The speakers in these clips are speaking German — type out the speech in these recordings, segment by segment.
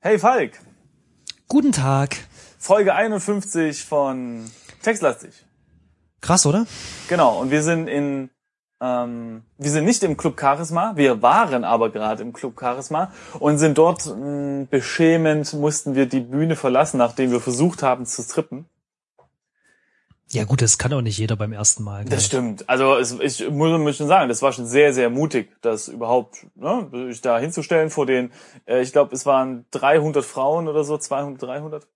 Hey Falk, Guten Tag. Folge 51 von Textlastig. Krass, oder? Genau, und wir sind in, ähm, wir sind nicht im Club Charisma, wir waren aber gerade im Club Charisma und sind dort mh, beschämend, mussten wir die Bühne verlassen, nachdem wir versucht haben zu strippen. Ja gut, das kann auch nicht jeder beim ersten Mal. gell? Das stimmt. Also es, ich muss schon sagen, das war schon sehr, sehr mutig, das überhaupt ne, sich da hinzustellen vor den, äh, ich glaube, es waren 300 Frauen oder so, 200, 300.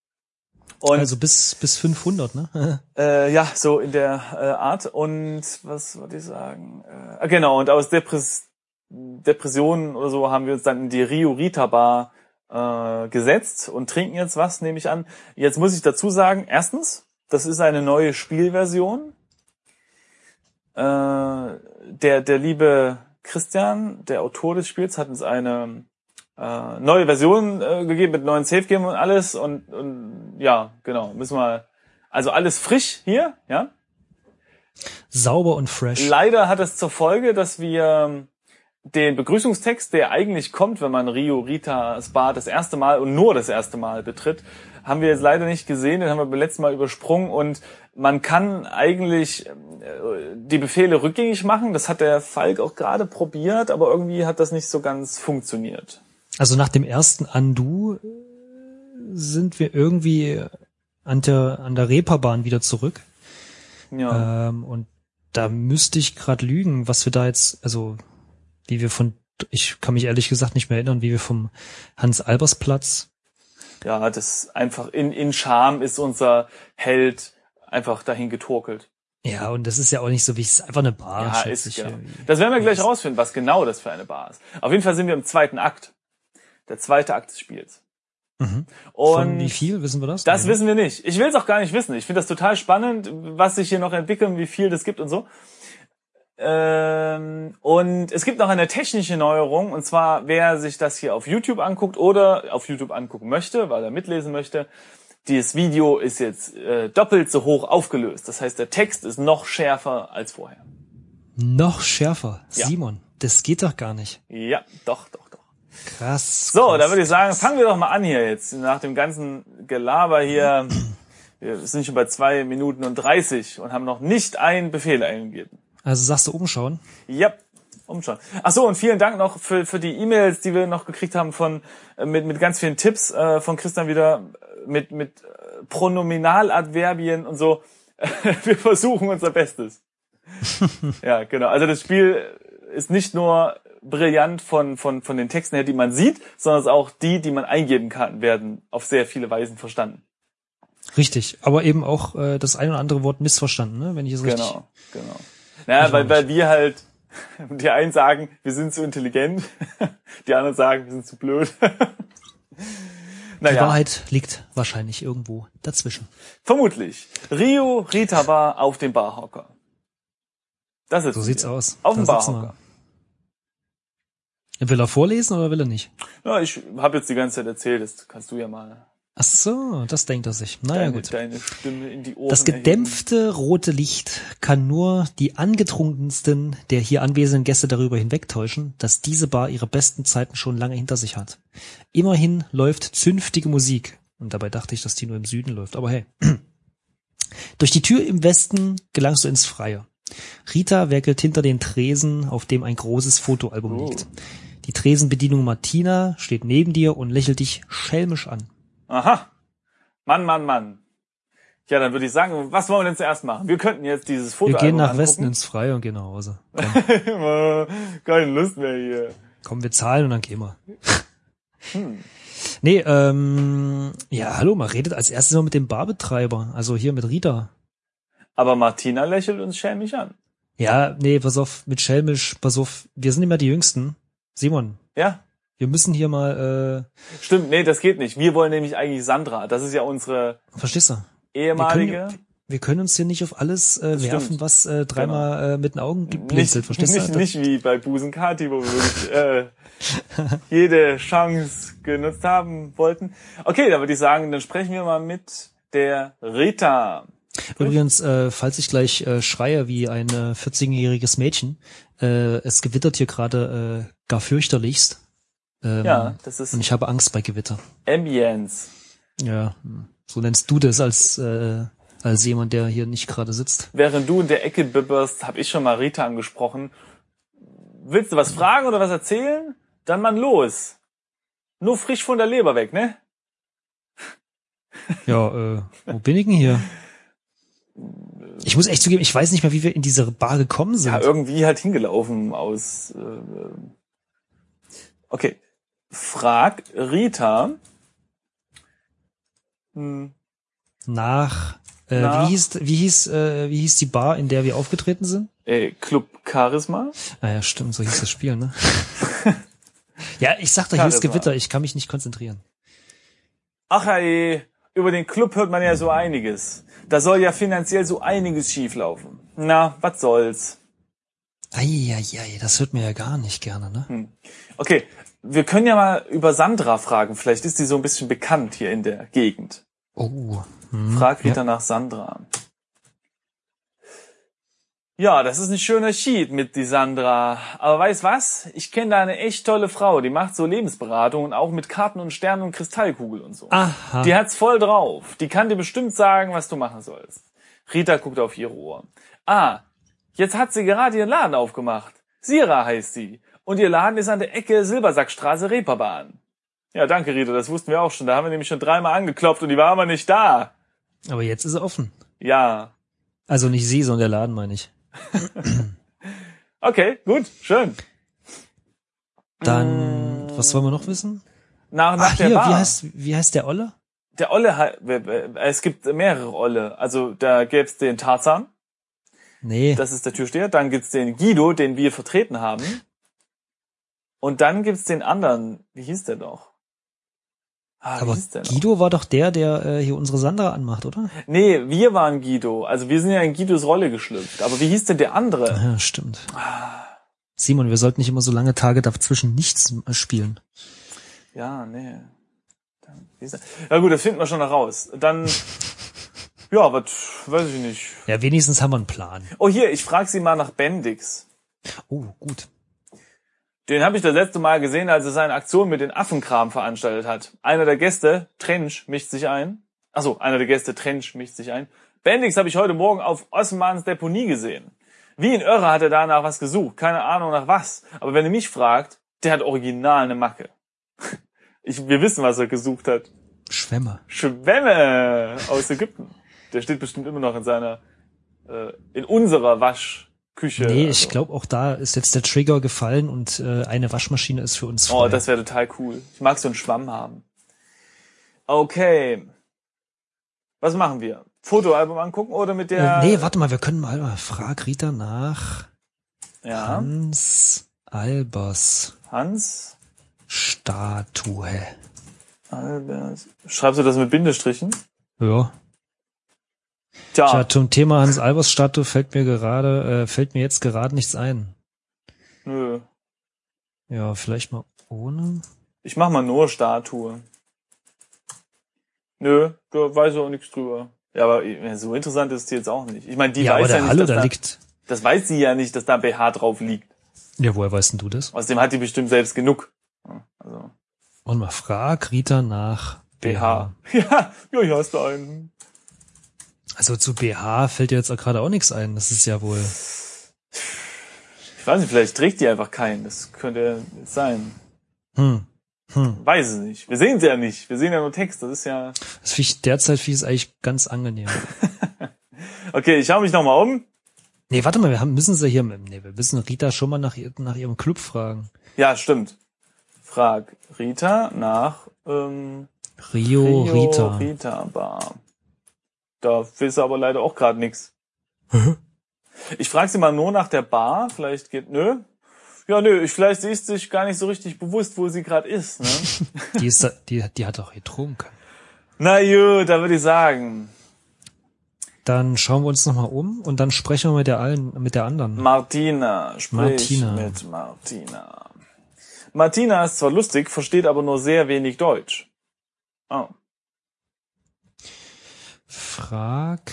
Und Also bis, bis 500, ne? Äh, ja, so in der äh, Art. Und was wollte ich sagen? Äh, genau, und aus Depress Depressionen oder so haben wir uns dann in die Rio Rita Bar äh, gesetzt und trinken jetzt was, nehme ich an. Jetzt muss ich dazu sagen, erstens, das ist eine neue Spielversion. Äh, der, der liebe Christian, der Autor des Spiels, hat uns eine äh, neue Version äh, gegeben mit neuen Safe Game und alles und, und ja, genau, müssen wir also alles frisch hier, ja. Sauber und fresh. Leider hat es zur Folge, dass wir den Begrüßungstext, der eigentlich kommt, wenn man Rio Rita Spa das erste Mal und nur das erste Mal betritt, haben wir jetzt leider nicht gesehen, den haben wir beim letzten Mal übersprungen und man kann eigentlich äh, die Befehle rückgängig machen. Das hat der Falk auch gerade probiert, aber irgendwie hat das nicht so ganz funktioniert. Also nach dem ersten Undo äh, sind wir irgendwie an der, an der Reeperbahn wieder zurück. Ja. Ähm, und da müsste ich gerade lügen, was wir da jetzt, also wie wir von, ich kann mich ehrlich gesagt nicht mehr erinnern, wie wir vom Hans-Albers-Platz ja, das einfach in, in Scham ist unser Held einfach dahin getorkelt. Ja, und das ist ja auch nicht so wichtig, es ist einfach eine Bar. Ja, ist ich, genau. irgendwie. Das werden wir gleich rausfinden, was genau das für eine Bar ist. Auf jeden Fall sind wir im zweiten Akt. Der zweite Akt des Spiels. Mhm. Und Von wie viel, wissen wir das? das Nee. wissen wir nicht. Ich will es auch gar nicht wissen. Ich finde das total spannend, was sich hier noch entwickelt und wie viel das gibt und so. Ähm, und es gibt noch eine technische Neuerung, und zwar, wer sich das hier auf YouTube anguckt oder auf YouTube angucken möchte, weil er mitlesen möchte, dieses Video ist jetzt äh, doppelt so hoch aufgelöst. Das heißt, der Text ist noch schärfer als vorher. Noch schärfer. Ja. Simon, das geht doch gar nicht. Ja, doch, doch, doch. Krass. So, krass, da würde ich sagen, krass. fangen wir doch mal an hier jetzt. Nach dem ganzen Gelaber hier. Wir sind schon bei zwei Minuten und 30 und haben noch nicht einen Befehl eingegeben. Also sagst du umschauen? Ja, umschauen. Ach so, und vielen Dank noch für, für die E-Mails, die wir noch gekriegt haben von, äh, mit, mit ganz vielen Tipps äh, von Christian wieder, äh, mit, mit äh, Pronominaladverbien und so. wir versuchen unser Bestes. ja, genau. Also das Spiel ist nicht nur brillant von, von, von den Texten her, die man sieht, sondern es ist auch die, die man eingeben kann, werden auf sehr viele Weisen verstanden. Richtig, aber eben auch äh, das ein oder andere Wort missverstanden, ne? wenn ich es richtig... Genau, genau. Naja, weil, weil wir halt, die einen sagen, wir sind zu intelligent, die anderen sagen, wir sind zu blöd. Die naja, Wahrheit liegt wahrscheinlich irgendwo dazwischen. vermutlich. Rio Rita war auf dem Barhocker. Das ist So sieht's aus. Auf dem Da Barhocker. Will er vorlesen oder will er nicht? Ja, ich habe jetzt die ganze Zeit erzählt, das kannst du ja mal Ach so, das denkt er sich. Naja deine, gut. deine Stimme in die Ohren Das gedämpfte rote Licht kann nur die angetrunkensten der hier anwesenden Gäste darüber hinwegtäuschen, dass diese Bar ihre besten Zeiten schon lange hinter sich hat. Immerhin läuft zünftige Musik. Und dabei dachte ich, dass die nur im Süden läuft. Aber hey. Durch die Tür im Westen gelangst du ins Freie. Rita werkelt hinter den Tresen, auf dem ein großes Fotoalbum Oh. liegt. Die Tresenbedienung Martina steht neben dir und lächelt dich schelmisch an. Aha. Mann, Mann, Mann. Ja, dann würde ich sagen, was wollen wir denn zuerst machen? Wir könnten jetzt dieses Foto Wir gehen nach Westen ins Freie und gehen nach Hause. Keine Lust mehr hier. Komm, wir zahlen und dann gehen wir. Hm. Nee, ähm, ja, hallo, man redet als erstes mal mit dem Barbetreiber, also hier mit Rita. Aber Martina lächelt uns schelmisch an. Ja, nee, pass auf, mit Schelmisch, pass auf, wir sind immer die Jüngsten. Simon, Ja, wir müssen hier mal, stimmt. Nee, das geht nicht. Wir wollen nämlich eigentlich Sandra. Das ist ja unsere äh, verstehst du? ehemalige. Wir können, wir können uns hier nicht auf alles äh, Das werfen, stimmt. was äh, dreimal äh, mit den Augen nicht, blinzelt, verstehst nicht, du? nicht wie bei Busenkati, wo wir wirklich äh, jede Chance genutzt haben wollten. Okay, da würde ich sagen, dann sprechen wir mal mit der Rita. Übrigens, äh, falls ich gleich äh, schreie wie ein äh, 14-jähriges Mädchen, äh, es gewittert hier gerade äh, gar fürchterlichst. Ähm, Ja, das ist Und ich habe Angst bei Gewitter. Ambience. Ja, hm. so nennst du das als, äh, als jemand, der hier nicht gerade sitzt. Während du in der Ecke bibberst, habe ich schon mal Rita angesprochen. Willst du was fragen oder was erzählen? Dann mal los. Nur frisch von der Leber weg, ne? Ja, äh, wo bin ich denn hier? Ich muss echt zugeben, ich weiß nicht mehr, wie wir in diese Bar gekommen sind. Ja, irgendwie halt hingelaufen aus. Äh, äh. okay. Frag Rita. Hm, Nach, äh, Nach- wie hieß, wie hieß, äh, wie hieß die Bar, in der wir aufgetreten sind? äh, Club Charisma. Ah ja, stimmt, so hieß das Spiel, ne? ja, ich sag doch, hier ist. Gewitter, ich kann mich nicht konzentrieren. Ach ey, über den Club hört man ja so einiges. Da soll ja finanziell so einiges schieflaufen. Na, was soll's. Eieiei, das hört mir ja gar nicht gerne, ne? Okay, wir können ja mal über Sandra fragen. Vielleicht ist die so ein bisschen bekannt hier in der Gegend. Oh. Hm, Frag Rita ja. nach Sandra. Ja, das ist ein schöner Sheet mit die Sandra. Aber weißt was? Ich kenne da eine echt tolle Frau, die macht so Lebensberatung und auch mit Karten und Sternen und Kristallkugel und so. Aha. Die hat's voll drauf. Die kann dir bestimmt sagen, was du machen sollst. Rita guckt auf ihre Uhr. Ah, jetzt hat sie gerade ihren Laden aufgemacht. Sira heißt sie. Und ihr Laden ist an der Ecke Silbersackstraße Reeperbahn. Ja, danke, Rita, das wussten wir auch schon. Da haben wir nämlich schon dreimal angeklopft und die war aber nicht da. Aber jetzt ist er offen. Ja. Also nicht sie, sondern der Laden, meine ich. Okay, gut, schön. Dann, was wollen wir noch wissen? Nach, nach Ach, der hier, Bar. wie heißt, wie heißt der Olle? Der Olle, es gibt mehrere Olle. Also da gäb's den Tarzan, Nee, das ist der Türsteher. Dann gibt's den Guido, den wir vertreten haben. Und dann gibt's den anderen, wie hieß der doch? Ah, wie aber hieß der noch? Guido war doch der, der äh, hier unsere Sandra anmacht, oder? Nee, wir waren Guido. Also wir sind ja in Guidos Rolle geschlüpft. Aber wie hieß denn der andere? Ja, stimmt. Simon, wir sollten nicht immer so lange Tage dazwischen nichts äh, spielen. Ja, nee. Ja gut, das finden wir schon noch raus. Dann, ja, was, weiß ich nicht. Ja, wenigstens haben wir einen Plan. Oh hier, ich frage Sie mal nach Bendix. Oh, gut. Den habe ich das letzte Mal gesehen, als er seine Aktion mit den Affenkram veranstaltet hat. Einer der Gäste, Trench, mischt sich ein. Achso, einer der Gäste, Trench, mischt sich ein. Bendix habe ich heute Morgen auf Osmans Deponie gesehen. Wie ein Irrer hat er danach was gesucht. Keine Ahnung nach was. Aber wenn ihr mich fragt, der hat original eine Macke. Ich, wir wissen, was er gesucht hat. Schwämme. Schwämme aus Ägypten. Der steht bestimmt immer noch in seiner, äh, in unserer Waschküche. Nee, ich Also. glaube auch da ist jetzt der Trigger gefallen und äh, eine Waschmaschine ist für uns frei. Oh, das wäre total cool. Ich mag so einen Schwamm haben. Okay. Was machen wir? Fotoalbum angucken oder mit der... äh, nee, warte mal, wir können mal, mal frag Rita nach Ja, Hans Albers Hans, Statue. Albert. Schreibst du das mit Bindestrichen? Ja. Tja, Tja, zum Thema Hans Albers Statue fällt mir gerade, äh, fällt mir jetzt gerade nichts ein. nö. Ja, vielleicht mal ohne. Ich mach mal nur Statue. Nö, da weiß ich auch nichts drüber. Ja, aber so interessant ist die jetzt auch nicht. Ich meine, die ja, aber weiß ja der nicht, Hallo, dass da da, liegt. das weiß sie ja nicht, dass da BH drauf liegt. Ja, woher weißt denn du das? Außerdem hat die bestimmt selbst genug. Ja, Also, Und mal frag Rita nach BH. Ja, ja, hier hast du einen. Also zu BH fällt dir jetzt auch gerade auch nichts ein. Das ist ja wohl. Ich weiß nicht, vielleicht trägt die einfach keinen. Das könnte sein. Hm. Hm. Weiß es nicht. Wir sehen sie ja nicht. Wir sehen ja nur Text. Das ist ja. Das finde ich derzeit finde ich es eigentlich ganz angenehm. Okay, ich schaue mich nochmal um. Nee, warte mal, wir haben, müssen sie hier, nee, wir müssen Rita schon mal nach, nach ihrem Club fragen. Ja, stimmt. Frag Rita nach ähm, Rio, Rita. Rita Bar. Da willst du aber leider auch gerade nix. Ich frage sie mal nur nach der Bar. Vielleicht geht. Nö. Ja, nö. Ich, vielleicht sie ist sich gar nicht so richtig bewusst, wo sie gerade ist. Ne? Die ist, da, die, die hat auch getrunken. Na gut, da würde ich sagen. Dann schauen wir uns nochmal um und dann sprechen wir mit der allen, mit der anderen. Martina, sprich Martina. mit Martina. Martina ist zwar lustig, versteht aber nur sehr wenig Deutsch. Oh. Frag,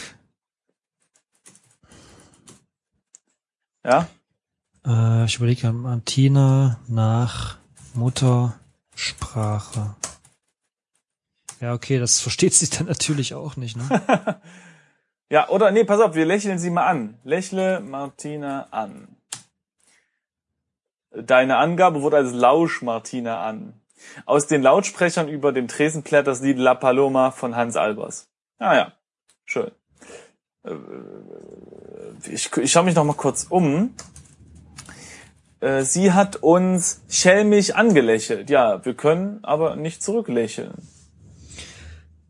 Ja? äh, ich überlege, Martina nach Mutter Sprache. Ja, okay, das versteht sie dann natürlich auch nicht, ne? Ja, oder nee, pass auf, wir lächeln sie mal an. Lächle Martina an. Deine Angabe wurde als Lausch Martina an. Aus den Lautsprechern über dem Tresen plärt das Lied La Paloma von Hans Albers. Ah ja, schön. Äh, Ich, ich schaue mich noch mal kurz um. Äh, Sie hat uns schelmig angelächelt. Ja, wir können aber nicht zurücklächeln.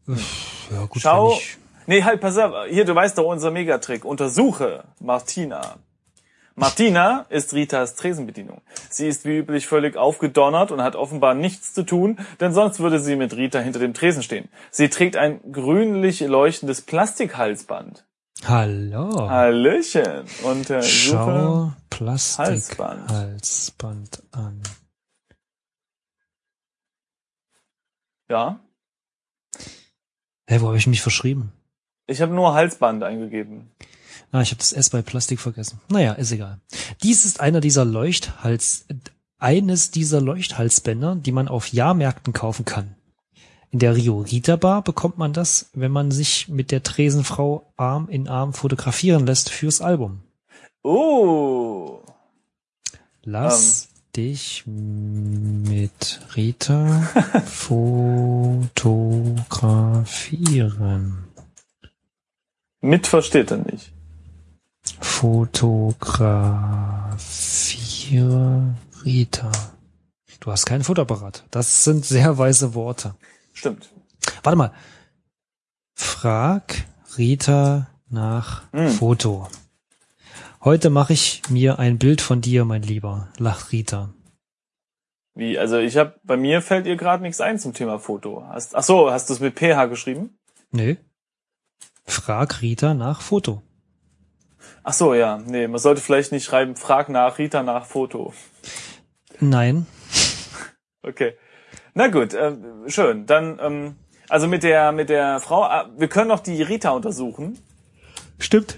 Ja, gut, Schau. Nee, halt, pass auf. Hier, du weißt doch unser Megatrick. Untersuche Martina. Martina ist Ritas Tresenbedienung. Sie ist wie üblich völlig aufgedonnert und hat offenbar nichts zu tun, denn sonst würde sie mit Rita hinter dem Tresen stehen. Sie trägt ein grünlich leuchtendes Plastikhalsband. Hallo. Hallöchen. Untersuche. Schau Plastik Halsband. Halsband an. Ja. Hä, wo habe ich mich verschrieben? Ich habe nur Halsband eingegeben. Ah, ich habe das S bei Plastik vergessen. Naja, ist egal. Dies ist einer dieser Leuchthals, eines dieser Leuchthalsbänder, die man auf Jahrmärkten kaufen kann. In der Rio Rita Bar bekommt man das, wenn man sich mit der Tresenfrau Arm in Arm fotografieren lässt fürs Album. Oh. Lass dich mit Rita fotografieren. Mit versteht er nicht. Fotografiere Rita. Du hast keinen Fotoapparat. Das sind sehr weise Worte. Stimmt. Warte mal. Frag Rita nach Hm. Foto. Heute mache ich mir ein Bild von dir, mein Lieber. Lach Rita. Wie, also ich habe bei mir fällt ihr gerade nichts ein zum Thema Foto. Hast, ach so, hast du es mit PH geschrieben? Nö. Frag Rita nach Foto. Ach so, ja. Nee, man sollte vielleicht nicht schreiben, frag nach Rita nach Foto. Nein. Okay. Na gut, äh, schön. Dann, ähm, also mit der mit der Frau, äh, wir können noch die Rita untersuchen. Stimmt.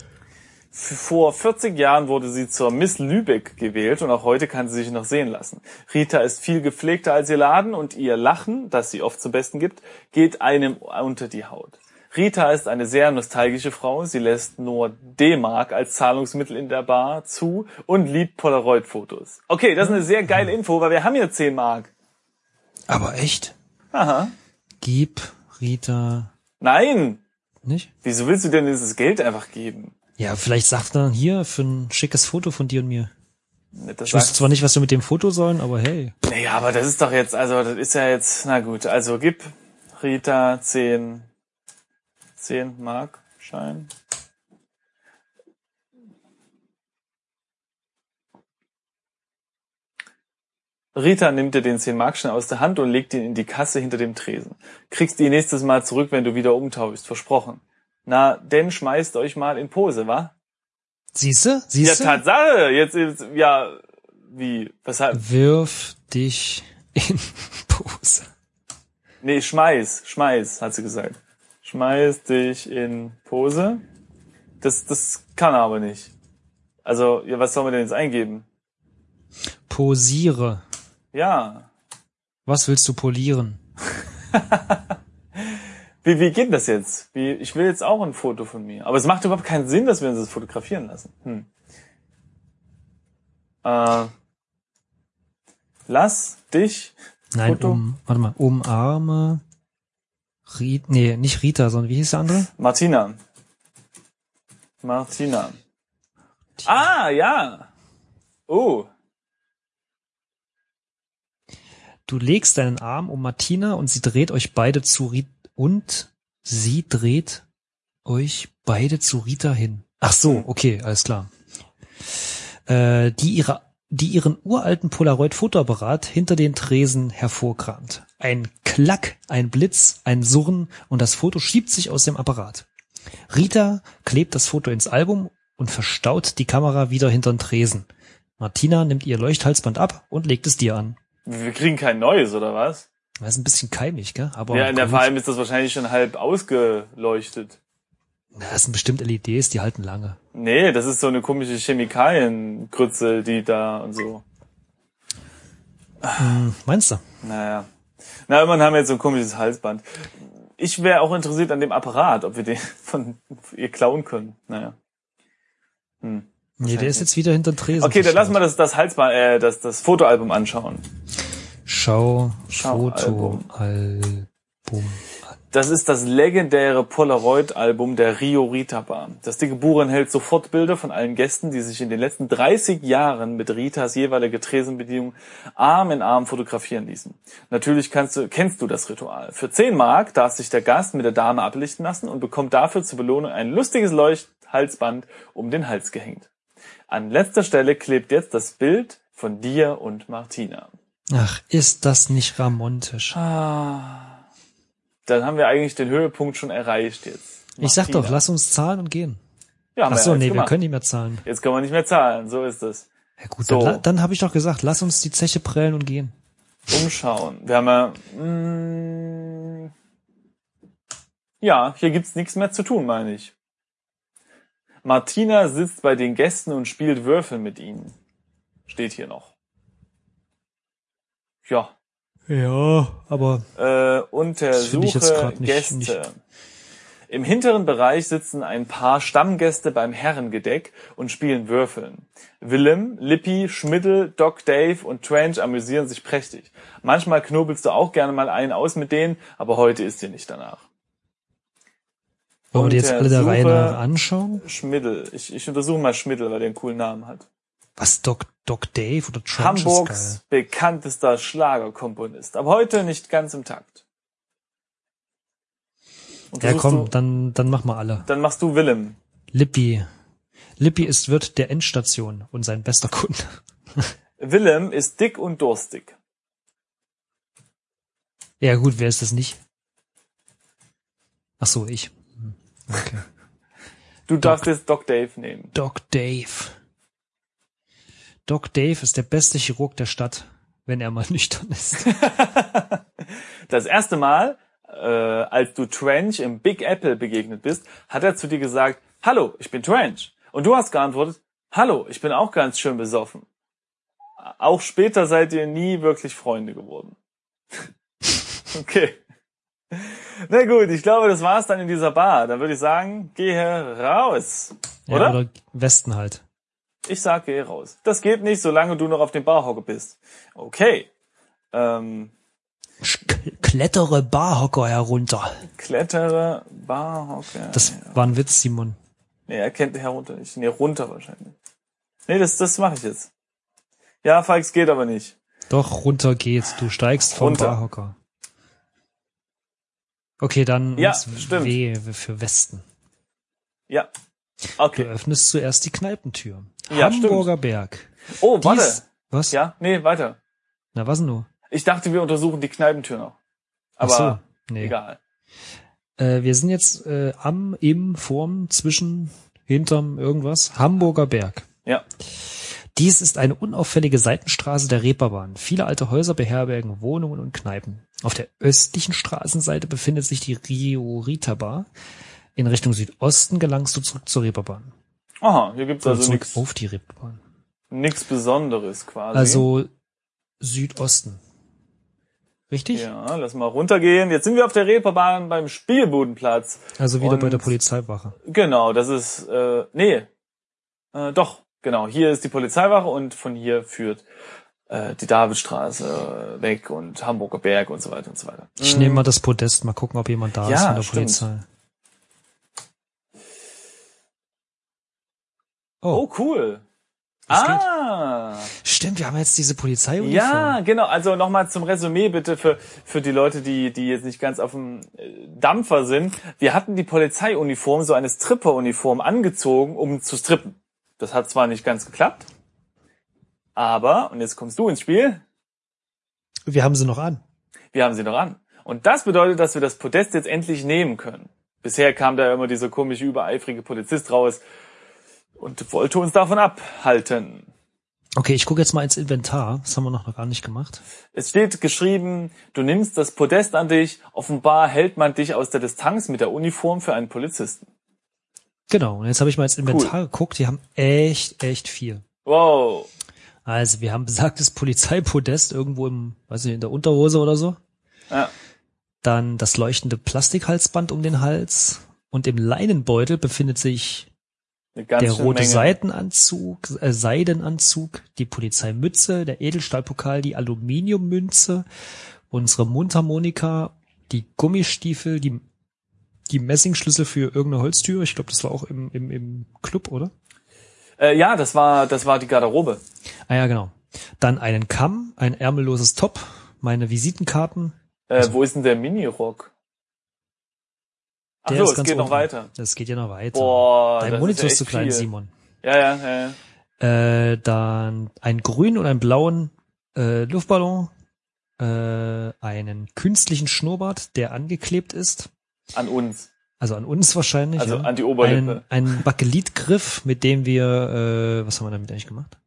Vor 40 Jahren wurde sie zur Miss Lübeck gewählt und auch heute kann sie sich noch sehen lassen. Rita ist viel gepflegter als ihr Laden und ihr Lachen, das sie oft zum Besten gibt, geht einem unter die Haut. Rita ist eine sehr nostalgische Frau. Sie lässt nur D-Mark als Zahlungsmittel in der Bar zu und liebt Polaroid-Fotos. Okay, das ist eine sehr geile Info, weil wir haben hier 10 Mark. Aber echt? Aha. Gib Rita Nein! nicht? Wieso willst du denn dieses Geld einfach geben? Ja, vielleicht sagt er hier für ein schickes Foto von dir und mir. Das Ich wüsste zwar nicht, was wir mit dem Foto sollen, aber hey. Naja, aber das ist doch jetzt, also das ist ja jetzt, na gut, also gib Rita 10, 10 Mark Schein. Rita nimmt dir den 10 Mark Schein aus der Hand und legt ihn in die Kasse hinter dem Tresen. Kriegst ihn nächstes Mal zurück, wenn du wieder umtauschst, versprochen. Na, denn schmeißt euch mal in Pose, wa? Siehste? Ja, Siehste? Tatsache, jetzt, jetzt ja, wie, weshalb? Wirf dich in Pose. Nee, schmeiß, schmeiß, hat sie gesagt. Schmeiß dich in Pose. Das, das kann er aber nicht. Also, ja, was soll man denn jetzt eingeben? Posiere. Ja. Was willst du polieren? Wie, wie geht das jetzt? Wie, ich will jetzt auch ein Foto von mir. Aber es macht überhaupt keinen Sinn, dass wir uns das fotografieren lassen. Hm. Äh, lass dich. Nein, Foto? um, warte mal, umarme Rita, nee, nicht Rita, sondern wie hieß der andere? Martina. Martina. Ah, ja. Oh. Du legst deinen Arm um Martina und sie dreht euch beide zu Rita und sie dreht euch beide zu Rita hin. Ach so, okay, alles klar. Äh, die ihre die ihren uralten Polaroid-Fotoapparat hinter den Tresen hervorkramt. Ein Klack, ein Blitz, ein Surren und das Foto schiebt sich aus dem Apparat. Rita klebt das Foto ins Album und verstaut die Kamera wieder hinter den Tresen. Martina nimmt ihr Leuchthalsband ab und legt es dir an. Wir kriegen kein neues, oder was? Das ist ein bisschen keimig, gell? Aber ja, in der vor allem ist das wahrscheinlich schon halb ausgeleuchtet. Na, Das sind bestimmt LEDs, die halten lange. Nee, das ist so eine komische Chemikaliengrütze, die da und so. Hm, meinst du? Naja. Na, immerhin haben wir jetzt so ein komisches Halsband. Ich wäre auch interessiert an dem Apparat, ob wir den von ihr klauen können. Naja. Hm. Nee, der ist jetzt wieder hinter Tresen. Okay, dann lassen wir das, das Halsband, äh, das, das Fotoalbum anschauen. Schau, Schau Fotoalbum. Das ist das legendäre Polaroid-Album der Rio Rita Bar. Das dicke Buch enthält sofort Bilder von allen Gästen, die sich in den letzten 30 Jahren mit Ritas jeweilige Tresenbedienung Arm in Arm fotografieren ließen. Natürlich kannst du, kennst du das Ritual. Für 10 Mark darf sich der Gast mit der Dame ablichten lassen und bekommt dafür zur Belohnung ein lustiges Leuchthalsband um den Hals gehängt. An letzter Stelle klebt jetzt das Bild von dir und Martina. Ach, ist das nicht ramontisch. Ah dann haben wir eigentlich den Höhepunkt schon erreicht jetzt. Martina. Ich sag doch, lass uns zahlen und gehen. Ja, Ach so, nee, gemacht. wir können nicht mehr zahlen. Jetzt können wir nicht mehr zahlen, so ist es. Ja gut, so. dann, dann habe ich doch gesagt, lass uns die Zeche prellen und gehen. Umschauen. Wir haben ja, mh, mm, ja, hier gibt's nichts mehr zu tun, meine ich. Martina sitzt bei den Gästen und spielt Würfel mit ihnen. Steht hier noch. Ja, ja, aber äh, untersuche Gäste. Nicht. Im hinteren Bereich sitzen ein paar Stammgäste beim Herrengedeck und spielen Würfeln. Willem, Lippi, Schmiddel, Doc Dave und Trench amüsieren sich prächtig. Manchmal knobelst du auch gerne mal einen aus mit denen, aber heute ist dir nicht danach. Wollen wir die jetzt alle der Reihe nach anschauen? Schmiddel. Ich, ich untersuche mal Schmiddel, weil der einen coolen Namen hat. Was, Doc, Doc Dave oder Trench Hamburgs bekanntester Schlagerkomponist. Aber heute nicht ganz im Takt. Ja komm, du, dann, dann mach mal alle. Dann machst du Willem. Lippi. Lippi ist Wirt der Endstation und sein bester Kunde. Willem ist dick und durstig. Ja gut, wer ist das nicht? Ach so, ich. Hm, okay. Du Doc, darfst jetzt Doc Dave nehmen. Doc Dave. Doc Dave ist der beste Chirurg der Stadt, wenn er mal nüchtern ist. das erste Mal, äh, als du Trench im Big Apple begegnet bist, hat er zu dir gesagt, Hallo, ich bin Trench. Und du hast geantwortet, Hallo, ich bin auch ganz schön besoffen. Auch später seid ihr nie wirklich Freunde geworden. okay. Na gut, ich glaube, das war's dann in dieser Bar. Dann würde ich sagen, gehe raus. Oder? Ja, oder Westen halt. Ich sag, geh raus. Das geht nicht, solange du noch auf dem Barhocker bist. Okay. Ähm, Klettere Barhocker herunter. Klettere Barhocker. Das war ein Witz, Simon. Nee, er kennt herunter nicht. Nee, runter wahrscheinlich. Nee, das, das mache ich jetzt. Ja, Falks geht aber nicht. Doch, runter geht's. Du steigst vom runter. Barhocker. Okay, dann ja, stimmt. W für Westen. Ja, Okay. Du öffnest zuerst die Kneipentür. Ja, Hamburger stimmt. Berg. Oh, Dies, warte. Was? Ja, nee, weiter. Na, was denn nur? Ich dachte, wir untersuchen die Kneipentür noch. Aber so, nee. egal. Äh, wir sind jetzt äh, am, im, vorm, zwischen, hinterm irgendwas. Hamburger Berg. Ja. Dies ist eine unauffällige Seitenstraße der Reeperbahn. Viele alte Häuser beherbergen Wohnungen und Kneipen. Auf der östlichen Straßenseite befindet sich die Rio Rita Bar. In Richtung Südosten gelangst du zurück zur Reeperbahn. Aha, hier gibt's also nichts. Auf die Reeperbahn. Nichts Besonderes quasi. Also Südosten. Richtig? Ja, lass mal runtergehen. Jetzt sind wir auf der Reeperbahn beim Spielbudenplatz. Also wieder Und bei der Polizeiwache. Genau, das ist, äh, nee, äh, doch, genau. Hier ist die Polizeiwache und von hier führt äh, die Davidstraße weg und Hamburger Berg und so weiter und so weiter. Ich nehme mal das Podest, mal gucken, ob jemand da ja, ist von der stimmt. Polizei. Oh, oh cool. Das ah. Geht. Stimmt, wir haben jetzt diese Polizeiuniform. Ja, genau. Also nochmal zum Resümee bitte für, für die Leute, die, die jetzt nicht ganz auf dem äh, Dampfer sind. Wir hatten die Polizeiuniform, so eine Stripper-Uniform angezogen, um zu strippen. Das hat zwar nicht ganz geklappt, aber, und jetzt kommst du ins Spiel. Wir haben sie noch an. Wir haben sie noch an. Und das bedeutet, dass wir das Podest jetzt endlich nehmen können. Bisher kam da immer dieser komische, übereifrige Polizist raus, und wollte uns davon abhalten. Okay, ich gucke jetzt mal ins Inventar. Das haben wir noch gar nicht gemacht. Es steht geschrieben, du nimmst das Podest an dich. Offenbar hält man dich aus der Distanz mit der Uniform für einen Polizisten. Genau. Und jetzt habe ich mal ins Inventar cool. geguckt. Die haben echt, echt viel. Wow. Also wir haben besagtes Polizeipodest irgendwo im, weiß nicht, in der Unterhose oder so. Ja. Dann das leuchtende Plastikhalsband um den Hals. Und im Leinenbeutel befindet sich der rote Menge. Seidenanzug, äh, Seidenanzug, die Polizeimütze, der Edelstahlpokal, die Aluminiummünze, unsere Mundharmonika, die Gummistiefel, die, die Messingschlüssel für irgendeine Holztür. Ich glaube, das war auch im, im, im Club, oder? Äh, ja, das war, das war die Garderobe. Ah ja, genau. Dann einen Kamm, ein ärmelloses Top, meine Visitenkarten. Äh, wo ist denn der Minirock? Ach Der so, ist es geht noch weiter. Das geht ja noch weiter. Boah, Dein Monitor ist, ist ja zu echt klein, viel. Simon. Ja, ja, ja, ja. Äh, dann einen grünen und einen blauen äh, Luftballon, äh, einen künstlichen Schnurrbart, der angeklebt ist, An uns. also an uns wahrscheinlich. Also ja. an die Oberlippe. Einen, einen Bakelitgriff, mit dem wir, äh, was haben wir damit eigentlich gemacht?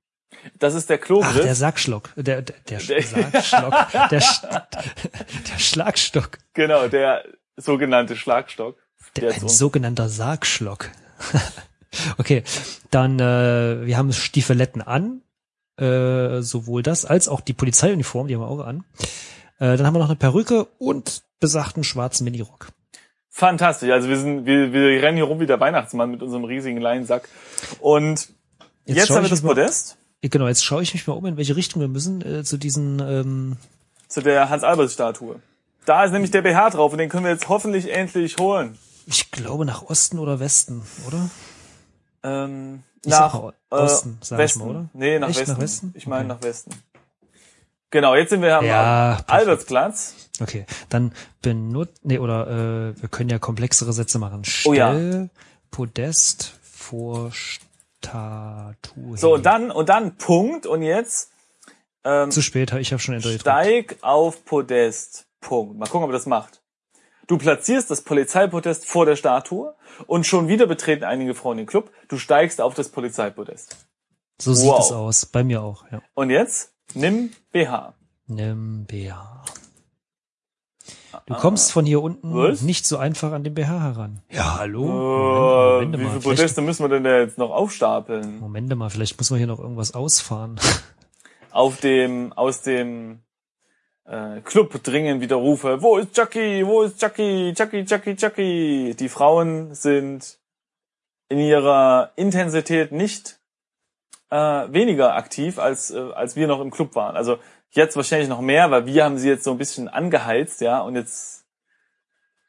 Das ist der Ach, Klogriff. der Sackschlock, der, der, der, Der- Sackschlock, der, der Schlagstock, genau, der sogenannte Schlagstock. Der, ein sogenannter Sargschlock. okay, dann äh, wir haben Stiefeletten an, äh, sowohl das als auch die Polizeiuniform, die haben wir auch an. Äh, dann haben wir noch eine Perücke und besagten schwarzen Minirock. Fantastisch. Also wir sind, wir, wir rennen hier rum wie der Weihnachtsmann mit unserem riesigen Leinsack. Und jetzt, schau haben wir das mal- Podest Genau, jetzt schaue ich mich mal um, in welche Richtung wir müssen äh, zu diesen. Ähm, zu der Hans-Albers-Statue. Da ist nämlich der BH drauf und den können wir jetzt hoffentlich endlich holen. Ich glaube nach Osten oder Westen, oder? Ähm, Ich nach sag mal äh, Osten, sag ich Westen. mal, oder? Nee, nach Echt, Westen. nach Westen? Ich meine Okay. nach Westen. Genau, jetzt sind wir am Ja. Albertsplatz. Okay, dann benutzt, nee, oder äh, wir können ja komplexere Sätze machen. Oh ja. Stell Podest vor Statue. So, und dann, und dann Punkt und jetzt ähm, Zu spät, ich habe schon Enter gedrückt. steig auf Podest. Punkt. Mal gucken, ob er das macht. Du platzierst das Polizeipodest vor der Statue und schon wieder betreten einige Frauen den Club. Du steigst auf das Polizeipodest. So sieht Wow. es aus. Bei mir auch, ja. Und jetzt nimm BH. Nimm BH. Du kommst von hier unten Was? nicht so einfach an den BH heran. Ja, hallo? Äh, Moment, wie mal, viele vielleicht, Podeste müssen wir denn da jetzt noch aufstapeln? Moment mal, vielleicht muss man hier noch irgendwas ausfahren. Auf dem, aus dem äh, Club dringen wieder Rufe, wo ist Chucky, wo ist Chucky, Chucky, Chucky, Chucky. Die Frauen sind in ihrer Intensität nicht äh, weniger aktiv, als, äh, als wir noch im Club waren. Also jetzt wahrscheinlich noch mehr, weil wir haben sie jetzt so ein bisschen angeheizt, ja, und jetzt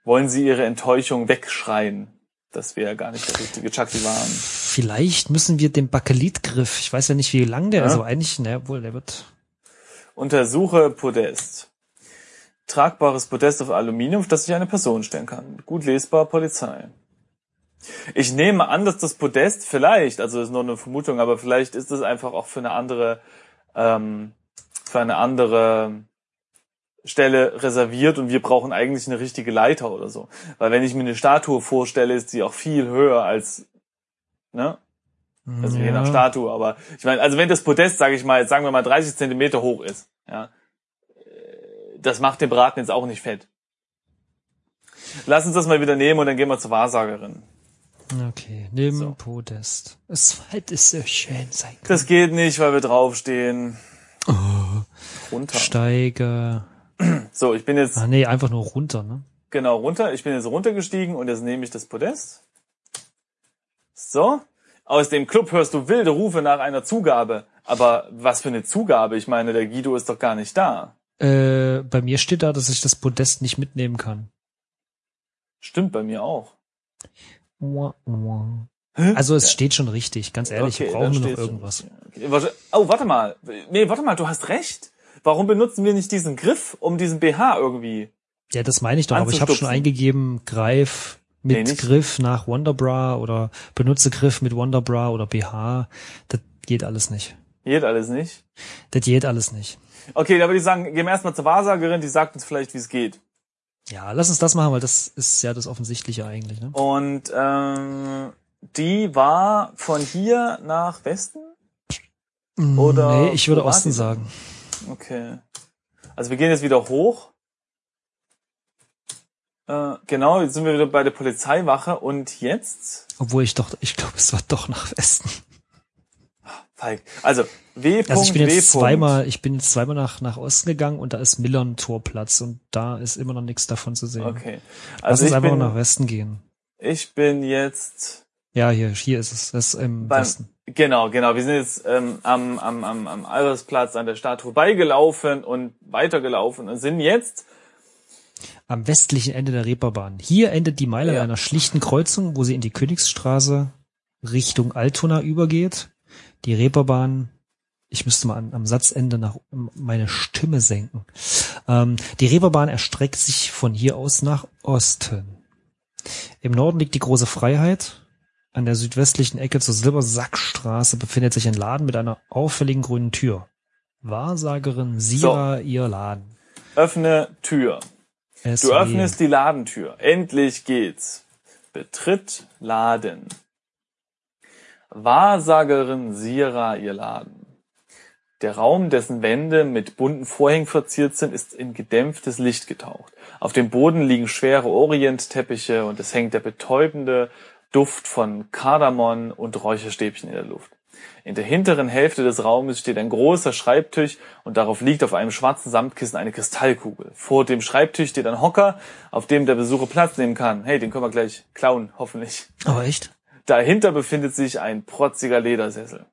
wollen sie ihre Enttäuschung wegschreien, dass wir ja gar nicht der richtige Chucky waren. Vielleicht müssen wir den Bakelitgriff, ich weiß ja nicht, wie lang der Ja. ist, aber eigentlich, na wohl, der wird Untersuche Podest. Tragbares Podest auf Aluminium, auf das sich eine Person stellen kann. Gut lesbar, Polizei. Ich nehme an, dass das Podest vielleicht, also das ist nur eine Vermutung, aber vielleicht ist es einfach auch für eine andere, ähm, für eine andere Stelle reserviert und wir brauchen eigentlich eine richtige Leiter oder so. Weil wenn ich mir eine Statue vorstelle, ist sie auch viel höher als, ne? Also je nach Statue, aber ich meine, also wenn das Podest, sage ich mal, jetzt sagen wir mal 30 Zentimeter hoch ist, ja, äh, das macht den Braten jetzt auch nicht fett. Lass uns das mal wieder nehmen und dann gehen wir zur Wahrsagerin. Okay, nimm So. Podest. Es hätte so schön sein können. Das geht nicht, weil wir draufstehen. Runter. Steige. So, ich bin jetzt Ah nee, einfach nur runter, ne? genau runter. Ich bin jetzt runtergestiegen und jetzt nehme ich das Podest. So. Aus dem Club hörst du wilde Rufe nach einer Zugabe. Aber was für eine Zugabe? Ich meine, der Guido ist doch gar nicht da. Äh, bei mir steht da, dass ich das Podest nicht mitnehmen kann. Stimmt bei mir auch. Also es steht schon richtig, ganz ehrlich, wir dann brauchen nur noch schon. irgendwas. Okay, warte- Oh, warte mal. Nee, warte mal, du hast recht. Warum benutzen wir nicht diesen Griff, um diesen BH irgendwie? Ja, das meine ich doch, aber ich habe schon eingegeben, greif mit Nee. Griff nach Wonderbra oder benutze Griff mit Wonderbra oder BH. Das geht alles nicht. Geht alles nicht. Das geht alles nicht. Okay, da würde ich sagen, gehen wir erstmal zur Wahrsagerin, die sagt uns vielleicht, wie es geht. Ja, lass uns das machen, weil das ist ja das Offensichtliche eigentlich. Ne? Und ähm, die war von hier nach Westen? Oder nee, ich würde Osten sagen. Okay. Also wir gehen jetzt wieder hoch. Äh, genau, jetzt sind wir wieder bei der Polizeiwache und jetzt, Obwohl ich doch, ich glaube, es war doch nach Westen. Falk. Also W. Also ich bin W. jetzt zweimal, ich bin jetzt zweimal nach, nach Osten gegangen und da ist Millern Torplatz und da ist immer noch nichts davon zu sehen. Okay. Lass Also uns ich einfach bin, nach Westen gehen. ich bin jetzt Ja, hier, hier ist es. Das ist im beim, Westen. genau, genau. Wir sind jetzt ähm, am, am, am, am Albersplatz an der Stadt vorbeigelaufen und weitergelaufen und sind jetzt Am westlichen Ende der Reeperbahn. Hier endet die Meile Ja. an einer schlichten Kreuzung, wo sie in die Königsstraße Richtung Altona übergeht. Die Reeperbahn, ich müsste mal an, am Satzende nach meine Stimme senken. Ähm, die Reeperbahn erstreckt sich von hier aus nach Osten. Im Norden liegt die große Freiheit. An der südwestlichen Ecke zur Silbersackstraße befindet sich ein Laden mit einer auffälligen grünen Tür. Wahrsagerin Sira ihr Laden. öffne Tür. Du SW. öffnest die Ladentür. Endlich geht's. Betritt Laden. Wahrsagerin Sira ihr Laden. Der Raum, dessen Wände mit bunten Vorhängen verziert sind, ist in gedämpftes Licht getaucht. Auf dem Boden liegen schwere Orientteppiche und es hängt der betäubende Duft von Kardamom und Räucherstäbchen in der Luft. In der hinteren Hälfte des Raumes steht ein großer Schreibtisch und darauf liegt auf einem schwarzen Samtkissen eine Kristallkugel. Vor dem Schreibtisch steht ein Hocker, auf dem der Besucher Platz nehmen kann. Hey, den können wir gleich klauen, hoffentlich. Aber echt? Dahinter befindet sich ein protziger Ledersessel.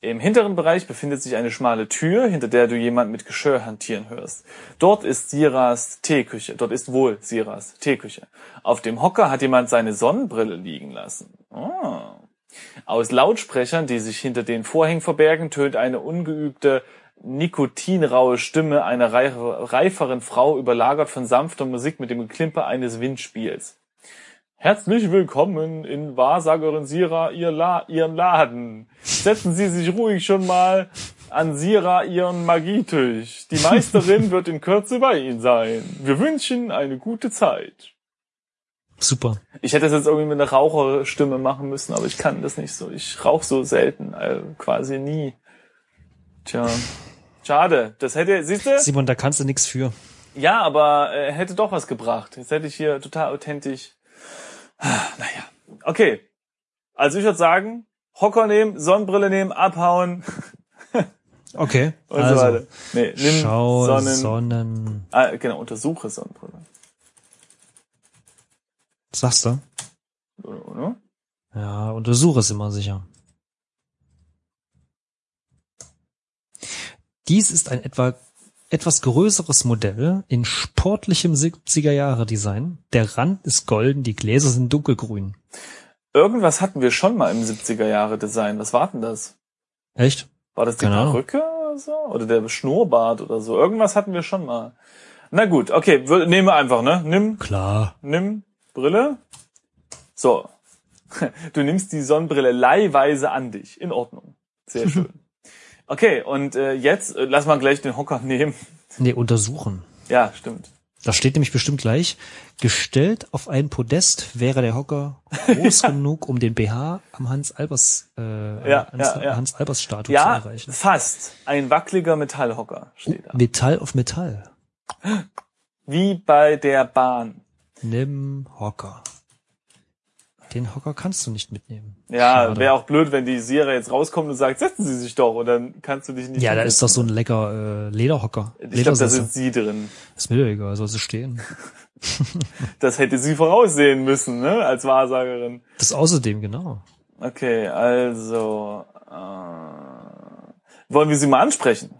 Im hinteren Bereich befindet sich eine schmale Tür, hinter der du jemand mit Geschirr hantieren hörst. Dort ist Siras Teeküche. Dort ist wohl Siras Teeküche. Auf dem Hocker hat jemand seine Sonnenbrille liegen lassen. Oh. Aus Lautsprechern, die sich hinter den Vorhängen verbergen, tönt eine ungeübte, nikotinraue Stimme einer reif- reiferen Frau, überlagert von sanfter Musik mit dem Geklimper eines Windspiels. Herzlich willkommen in Wahrsagerin Sira ihr La ihren Laden. Setzen Sie sich ruhig schon mal an Sira ihren Magietisch. Die Meisterin wird in Kürze bei Ihnen sein. Wir wünschen eine gute Zeit. Super. Ich hätte das jetzt irgendwie mit einer Raucherstimme machen müssen, aber ich kann das nicht so. Ich rauche so selten, also quasi nie. Tja, schade. Das hätte, siehst du? Simon, da kannst du nix für. Ja, aber äh, hätte doch was gebracht. Jetzt hätte ich hier total authentisch. Ah, Naja, okay. Also ich würde sagen, Hocker nehmen, Sonnenbrille nehmen, abhauen Okay. und also, so weiter. Nee, nimm schau Sonnen... Sonnen. ah, genau, untersuche Sonnenbrille. Sagst du? Oder? Ja, untersuche es immer sicher. Dies ist ein etwa etwas größeres Modell in sportlichem 70er Jahre Design. Der Rand ist golden, die Gläser sind dunkelgrün. Irgendwas hatten wir schon mal im 70er Jahre Design. Was war denn das? Echt? War das die Keine. Perücke oder so? Oder der Schnurrbart oder so? Irgendwas hatten wir schon mal. Na gut, okay, nehmen wir einfach, ne? Nimm, Klar. nimm Brille. So. Du nimmst die Sonnenbrille leihweise an dich. In Ordnung. Sehr schön. Okay, und äh, jetzt äh, lass mal gleich den Hocker nehmen. Nee, untersuchen. Ja, stimmt. Da steht nämlich bestimmt gleich, gestellt auf ein Podest wäre der Hocker groß genug, um den BH am Hans-Albers äh, Ja, Hans, ja, ja. Hans-Albers-Statue Ja, zu erreichen. fast. Ein wackeliger Metallhocker steht da. Metall auf Metall. Wie bei der Bahn. Nimm Hocker. Den Hocker kannst du nicht mitnehmen. Ja, wäre auch blöd, wenn die Sierra jetzt rauskommt und sagt, setzen Sie sich doch, und dann kannst du dich nicht. Ja, da ist doch so ein lecker äh, Lederhocker. Ich glaube, da sind sie drin. Ist mir egal, soll sie stehen. Das hätte sie voraussehen müssen, ne, als Wahrsagerin. Das außerdem, genau. Okay, also äh, wollen wir sie mal ansprechen?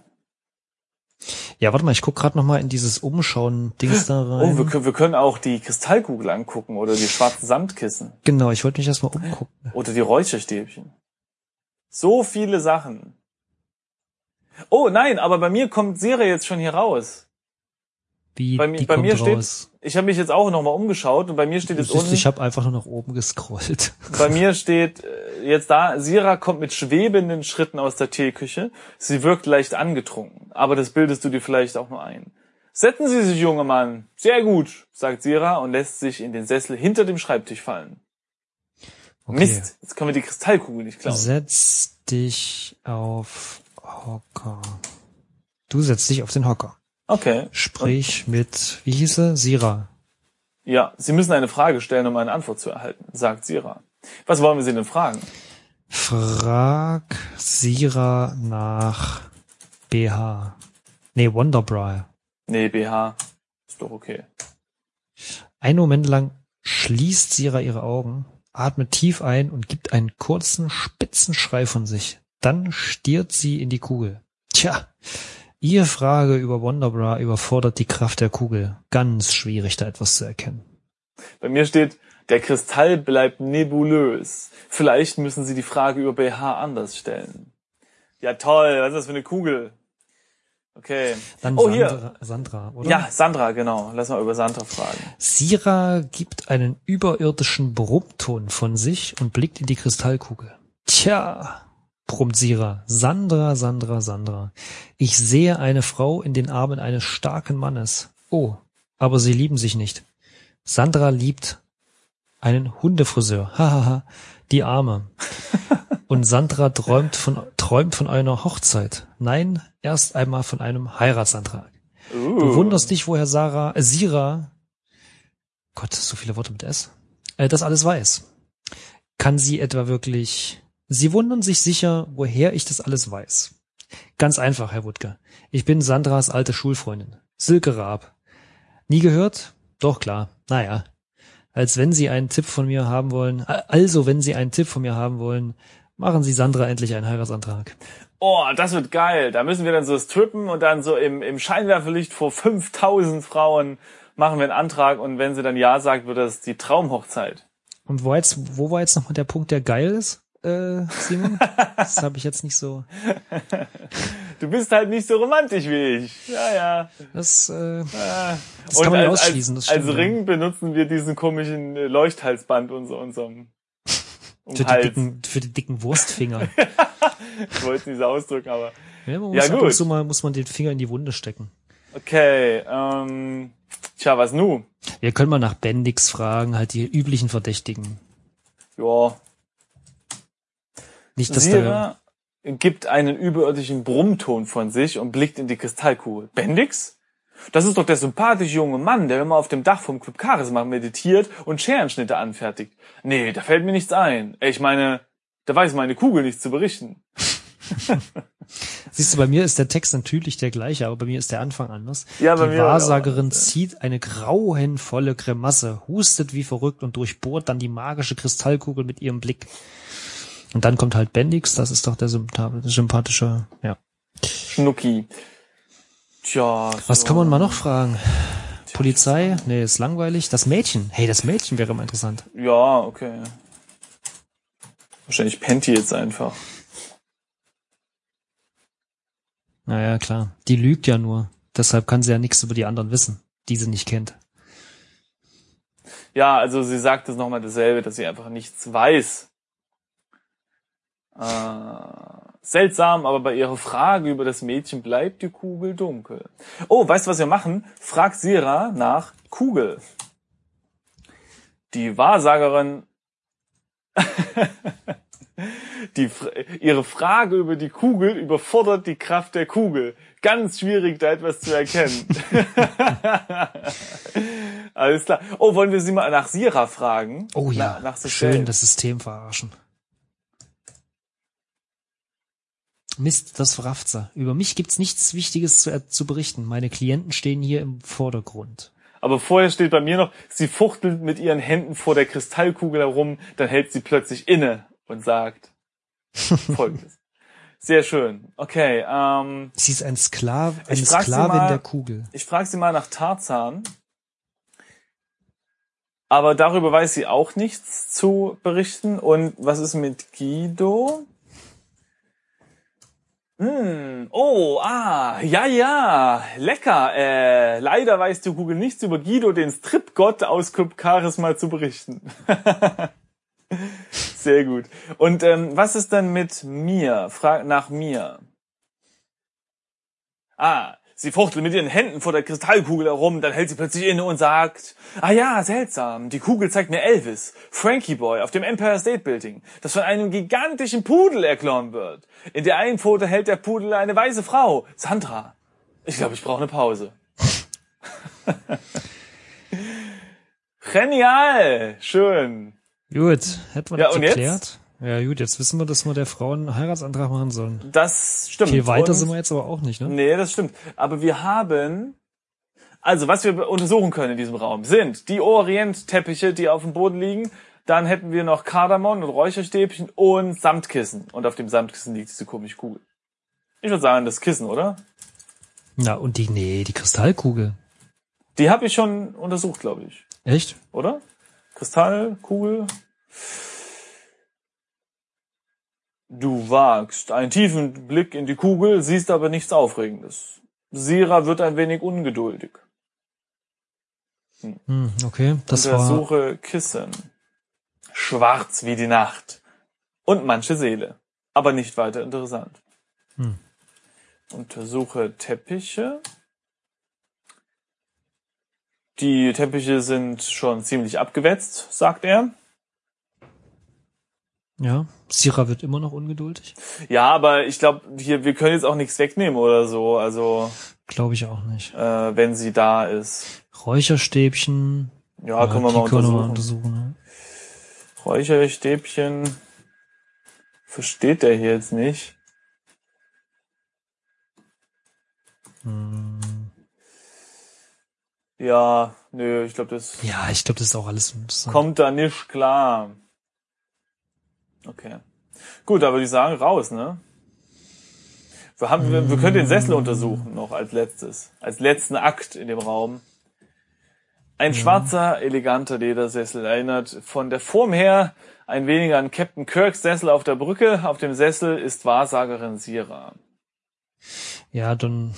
Ja, warte mal, ich guck gerade noch mal in dieses Umschauen-Dings da rein. Oh, wir, können- wir können auch die Kristallkugel angucken oder die schwarzen Samtkissen genau, ich wollte mich erstmal umgucken. oder die Räucherstäbchen. So viele Sachen. Oh nein, aber bei mir kommt Serie jetzt schon hier raus. Wie Bei mir- die bei mir steht-. Ich habe mich jetzt auch nochmal umgeschaut und bei mir steht Du jetzt siehst, unten. ich habe einfach nur nach oben gescrollt. Bei mir steht äh, jetzt da, Sira kommt mit schwebenden Schritten aus der Teeküche. Sie wirkt leicht angetrunken, aber das bildest du dir vielleicht auch nur ein. Setzen Sie sich, junger Mann. Sehr gut, sagt Sira und lässt sich in den Sessel hinter dem Schreibtisch fallen. Okay. Mist, jetzt können wir die Kristallkugel nicht klauen. Setz dich auf Hocker. Du setzt dich auf den Hocker. Okay. Sprich mit, wie hieße? Sira. Ja, Sie müssen eine Frage stellen, um eine Antwort zu erhalten, sagt Sira. Was wollen wir Sie denn fragen? Frag Sira nach BH. Nee, Wonderbra. Nee, BH. Ist doch okay. Einen Moment lang schließt Sira ihre Augen, atmet tief ein und gibt einen kurzen, spitzen Schrei von sich. Dann stiert sie in die Kugel. Tja, Ihre Frage über Wonderbra überfordert die Kraft der Kugel. Ganz schwierig, da etwas zu erkennen. Bei mir steht, der Kristall bleibt nebulös. Vielleicht müssen Sie die Frage über BH anders stellen. Ja toll, was ist das für eine Kugel? Okay. Dann Oh, Sandra, hier. Sandra, oder? Ja, Sandra, genau. Lass mal über Sandra fragen. Sira gibt einen überirdischen Brummton von sich und blickt in die Kristallkugel. Tja, brummt Sira. Sandra, Sandra, Sandra. Ich sehe eine Frau in den Armen eines starken Mannes. Oh, aber sie lieben sich nicht. Sandra liebt einen Hundefriseur. Hahaha, die Arme. Und Sandra träumt von, träumt von einer Hochzeit. Nein, erst einmal von einem Heiratsantrag. Uh. Du wunderst dich, woher Sarah, äh, Sira, Gott, so viele Worte mit S, äh, das alles weiß. Kann sie etwa wirklich, sie wundern sich sicher, woher ich das alles weiß. Ganz einfach, Herr Wutke. Ich bin Sandras alte Schulfreundin. Silke Raab. Nie gehört? Doch klar. Naja. Als wenn Sie einen Tipp von mir haben wollen, äh, also wenn Sie einen Tipp von mir haben wollen, machen Sie Sandra endlich einen Heiratsantrag. Oh, das wird geil. Da müssen wir dann so strippen und dann so im, im Scheinwerferlicht vor 5000 Frauen machen wir einen Antrag und wenn sie dann Ja sagt, wird das die Traumhochzeit. Und wo jetzt, wo war jetzt nochmal der Punkt, der geil ist, äh, Simon? Das habe ich jetzt nicht so. Du bist halt nicht so romantisch wie ich. Ja, ja. Das, äh, ja. das und kann man als, ausschließen. Das als, ja. Ring benutzen wir diesen komischen äh, Leuchthalsband unser, unserem um Für die, Hals. dicken, für die dicken Wurstfinger. Ich wollte es nicht so ausdrücken, aber Ja, man Ja, muss ab gut. und zu mal muss man den Finger in die Wunde stecken. okay. Ähm, tja, was nu? Wir können mal nach Bendix fragen, halt die üblichen Verdächtigen. Ja, Nicht, dass der, Sira gibt einen überirdischen Brummton von sich und blickt in die Kristallkugel. Bendix? Das ist doch der sympathische junge Mann, der immer auf dem Dach vom Club Charisma meditiert und Scherenschnitte anfertigt. Nee, da fällt mir nichts ein. Ich meine, da weiß meine Kugel nichts zu berichten. siehst du, bei mir ist der Text natürlich der gleiche, aber bei mir ist der Anfang anders. Ja, bei die mir auch. Wahrsagerin zieht eine grauenvolle Grimasse, hustet wie verrückt und durchbohrt dann die magische Kristallkugel mit ihrem Blick. Und dann kommt halt Bendix, das ist doch der sympathische, ja. Schnucki. Tja. Was so. kann man mal noch fragen? Polizei? Nee, ist langweilig. Das Mädchen. Hey, das Mädchen wäre mal interessant. Ja, okay. Wahrscheinlich pennt die jetzt einfach. Naja, klar. Die lügt ja nur. Deshalb kann sie ja nichts über die anderen wissen, die sie nicht kennt. Ja, also sie sagt es nochmal dasselbe, dass sie einfach nichts weiß. Äh, seltsam, aber bei ihrer Frage über das Mädchen bleibt die Kugel dunkel. Oh, weißt du, was wir machen? Frag Sira nach Kugel. Die Wahrsagerin, die, ihre Frage über die Kugel überfordert die Kraft der Kugel. Ganz schwierig, da etwas zu erkennen. Alles klar. Oh, wollen wir sie mal nach Sira fragen? Oh ja, Na, nach schön das System verarschen. Mist, das verrafft sie. Über mich gibt's nichts Wichtiges zu, zu berichten. Meine Klienten stehen hier im Vordergrund. Aber vorher steht bei mir noch, sie fuchtelt mit ihren Händen vor der Kristallkugel herum, dann hält sie plötzlich inne und sagt folgendes. Sehr schön. Okay, ähm, Sie ist ein Sklav, eine Sklavin mal- der Kugel. ich frage sie mal nach Tarzan. Aber darüber weiß sie auch nichts zu berichten. Und was ist mit Guido? Hm, oh, ah, ja, ja, lecker. Äh, leider weiß die Kugel nichts über Guido, den Stripgott aus Club Charisma zu berichten. Sehr gut. Und ähm, was ist denn mit mir? Frag nach mir. Ah, sie fuchtelt mit ihren Händen vor der Kristallkugel herum, dann hält sie plötzlich inne und sagt, ah ja, seltsam, die Kugel zeigt mir Elvis, Frankie Boy, auf dem Empire State Building, das von einem gigantischen Pudel erklomm wird. In der einen Pfote hält der Pudel eine weiße Frau, Sandra. Ich glaube, ich brauche eine Pause. Genial, schön. Gut, hätten wir Ja, das und jetzt? Ja gut, jetzt wissen wir, dass wir der Frau einen Heiratsantrag machen sollen. Das stimmt. Viel weiter Und- sind wir jetzt aber auch nicht, ne? Nee, das stimmt. Aber wir haben, also was wir untersuchen können in diesem Raum, sind die Orientteppiche, die auf dem Boden liegen. Dann hätten wir noch Kardamom und Räucherstäbchen und Samtkissen. Und auf dem Samtkissen liegt diese komische Kugel. Ich würde sagen, das Kissen, oder? Na, und die, nee, die Kristallkugel. Die habe ich schon untersucht, glaube ich. Echt? Oder? Kristallkugel. Du wagst einen tiefen Blick in die Kugel, siehst aber nichts Aufregendes. Sira wird ein wenig ungeduldig. Hm, okay, das war, Untersuche Kissen. Schwarz wie die Nacht. Und manche Seele. Aber nicht weiter interessant. Hm. Untersuche Teppiche. Die Teppiche sind schon ziemlich abgewetzt, sagt er. Ja, Sira wird immer noch ungeduldig. Ja, aber ich glaube, hier, wir können jetzt auch nichts wegnehmen oder so, also Glaube ich auch nicht. äh, wenn sie da ist. Räucherstäbchen. Ja, können wir mal können wir mal untersuchen. untersuchen ne? Räucherstäbchen. Versteht der hier jetzt nicht. Hm. Ja, nö, ich glaube, das Ja, ich glaube, das ist auch alles kommt da nicht klar. Okay. Gut, aber die sagen raus, ne? Wir, haben, wir, wir können den Sessel untersuchen noch als letztes. Als letzten Akt in dem Raum. Ein schwarzer, eleganter Ledersessel erinnert von der Form her ein wenig an Captain Kirks Sessel auf der Brücke. Auf dem Sessel ist Wahrsagerin Sira. Ja, dann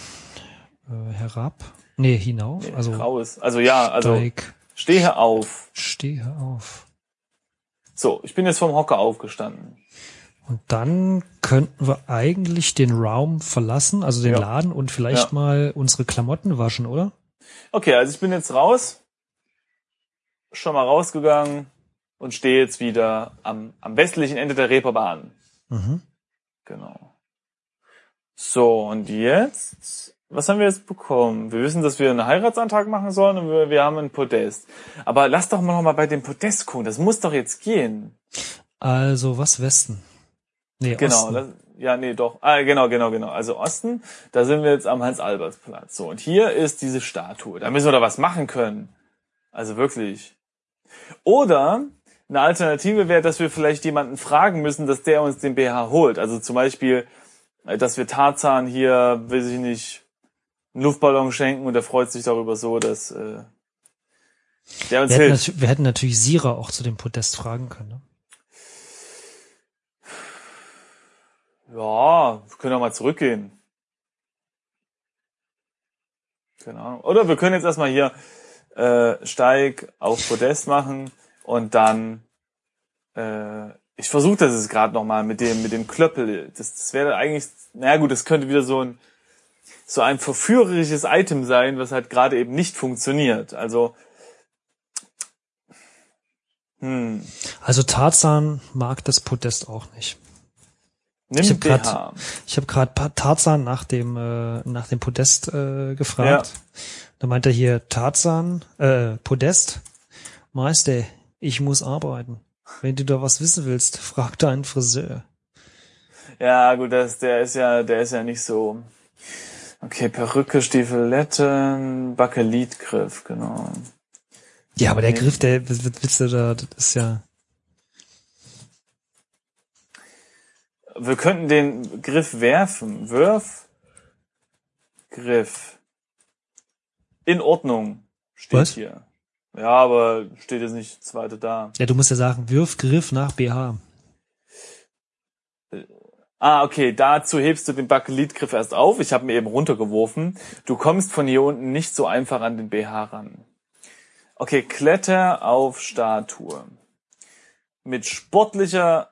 äh, herab. Nee, hinauf. Nee, also raus. Also ja, also stehe auf. stehe auf. So, ich bin jetzt vom Hocker aufgestanden. Und dann könnten wir eigentlich den Raum verlassen, also den Ja. Laden und vielleicht Ja. mal unsere Klamotten waschen, oder? Okay, also ich bin jetzt raus, schon mal rausgegangen und stehe jetzt wieder am, am westlichen Ende der Reeperbahn. Mhm. Genau. So, und jetzt, was haben wir jetzt bekommen? Wir wissen, dass wir einen Heiratsantrag machen sollen und wir, wir haben ein Podest. Aber lass doch mal noch mal bei dem Podest gucken, das muss doch jetzt gehen. Also was Westen? Nee, Genau, Osten. das, ja, nee, doch. Ah, genau, genau, genau. Also Osten, da sind wir jetzt am Hans-Albers-Platz. So, und hier ist diese Statue. Da müssen wir doch was machen können. Also wirklich. Oder eine Alternative wäre, dass wir vielleicht jemanden fragen müssen, dass der uns den BH holt. Also zum Beispiel, äh, dass wir Tarzan hier, weiß ich nicht, einen Luftballon schenken und der freut sich darüber so, dass äh, der uns wir, hätten hilft. natu- wir hätten natürlich Sira auch zu dem Podest fragen können. Ne? Ja, wir können auch mal zurückgehen. Keine Ahnung. Oder wir können jetzt erstmal hier äh, Steig auf Podest machen und dann äh, ich versuche das jetzt gerade nochmal mit dem mit dem Klöppel. Das, das wäre eigentlich, naja gut, das könnte wieder so ein so ein verführerisches Item sein, was halt gerade eben nicht funktioniert. Also hm, Also Tarzan mag das Podest auch nicht. nimm Ich hab grad-. Ich habe gerade Tarzan nach dem äh, nach dem Podest äh, gefragt. Da meint er hier Tarzan äh, Podest. Meister, ich muss arbeiten. Wenn du da was wissen willst, frag deinen Friseur. Ja, gut, das, der ist ja, der ist ja nicht so. Okay, Perücke, Stiefeletten, Bakelitgriff, genau. Ja, aber der. Griff, der willst du da? Das ist ja Wir könnten den Griff werfen. Wirf. Griff. In Ordnung. Steht Was? hier. Ja, aber steht jetzt nicht zweite da. ja, du musst ja sagen, wirf Griff nach BH. Ah, okay, dazu hebst du den Bakelitgriff erst auf. Ich habe ihn eben runtergeworfen. Du kommst von hier unten nicht so einfach an den BH ran. Okay, Kletter auf Statue. Mit sportlicher,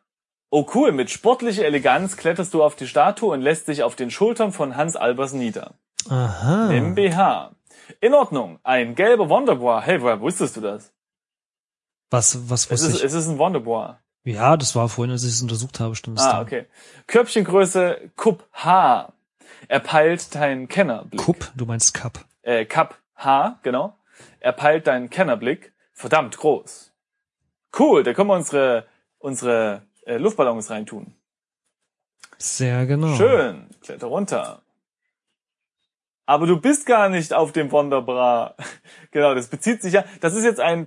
oh cool, mit sportlicher Eleganz kletterst du auf die Statue und lässt dich auf den Schultern von Hans Albers nieder. Aha. Im BH. In Ordnung, ein gelber Wonderboy. Hey, woher wusstest du das? Was was Es wusste ist, ich? es ist ein Wonderboy. Ja, das war vorhin, als ich es untersucht habe, stand es Ah, da. okay. Körbchengröße Cup H. Er peilt deinen Kennerblick. Kup, du meinst Cup. äh, Cup H, genau. Er peilt deinen Kennerblick. Verdammt groß. Cool, da können wir unsere, unsere äh, Luftballons reintun. Sehr genau. Schön, kletter runter. Aber du bist gar nicht auf dem Wonderbra. genau, das bezieht sich ja, das ist jetzt ein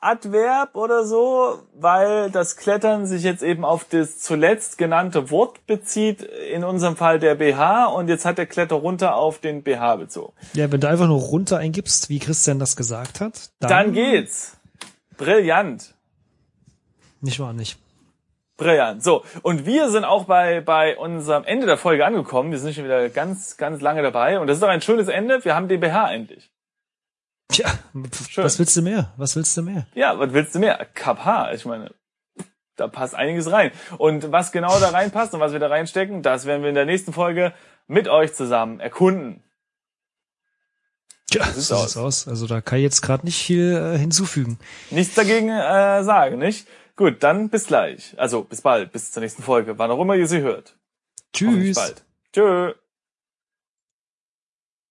Pronominaladverb oder so, weil das Klettern sich jetzt eben auf das zuletzt genannte Wort bezieht, in unserem Fall der BH, und jetzt hat der Kletter runter auf den BH bezogen. Ja, wenn du einfach nur runter eingibst, wie Christian das gesagt hat, dann, Dann geht's. Brillant. nicht wahr nicht. Brillant. So, und wir sind auch bei, bei unserem Ende der Folge angekommen. Wir sind schon wieder ganz, ganz lange dabei. Und das ist doch ein schönes Ende. Wir haben den BH endlich. Tja, Schön. was willst du mehr? Was willst du mehr? Ja, was willst du mehr? Kapha. Ich meine, da passt einiges rein. Und was genau da reinpasst und was wir da reinstecken, das werden wir in der nächsten Folge mit euch zusammen erkunden. Tja, so sieht's aus. aus. Also da kann ich jetzt gerade nicht viel äh, hinzufügen. Nichts dagegen äh, sagen, nicht? Gut, dann bis gleich. Also bis bald, bis zur nächsten Folge, wann auch immer ihr sie hört. Tschüss. bald. Tschö.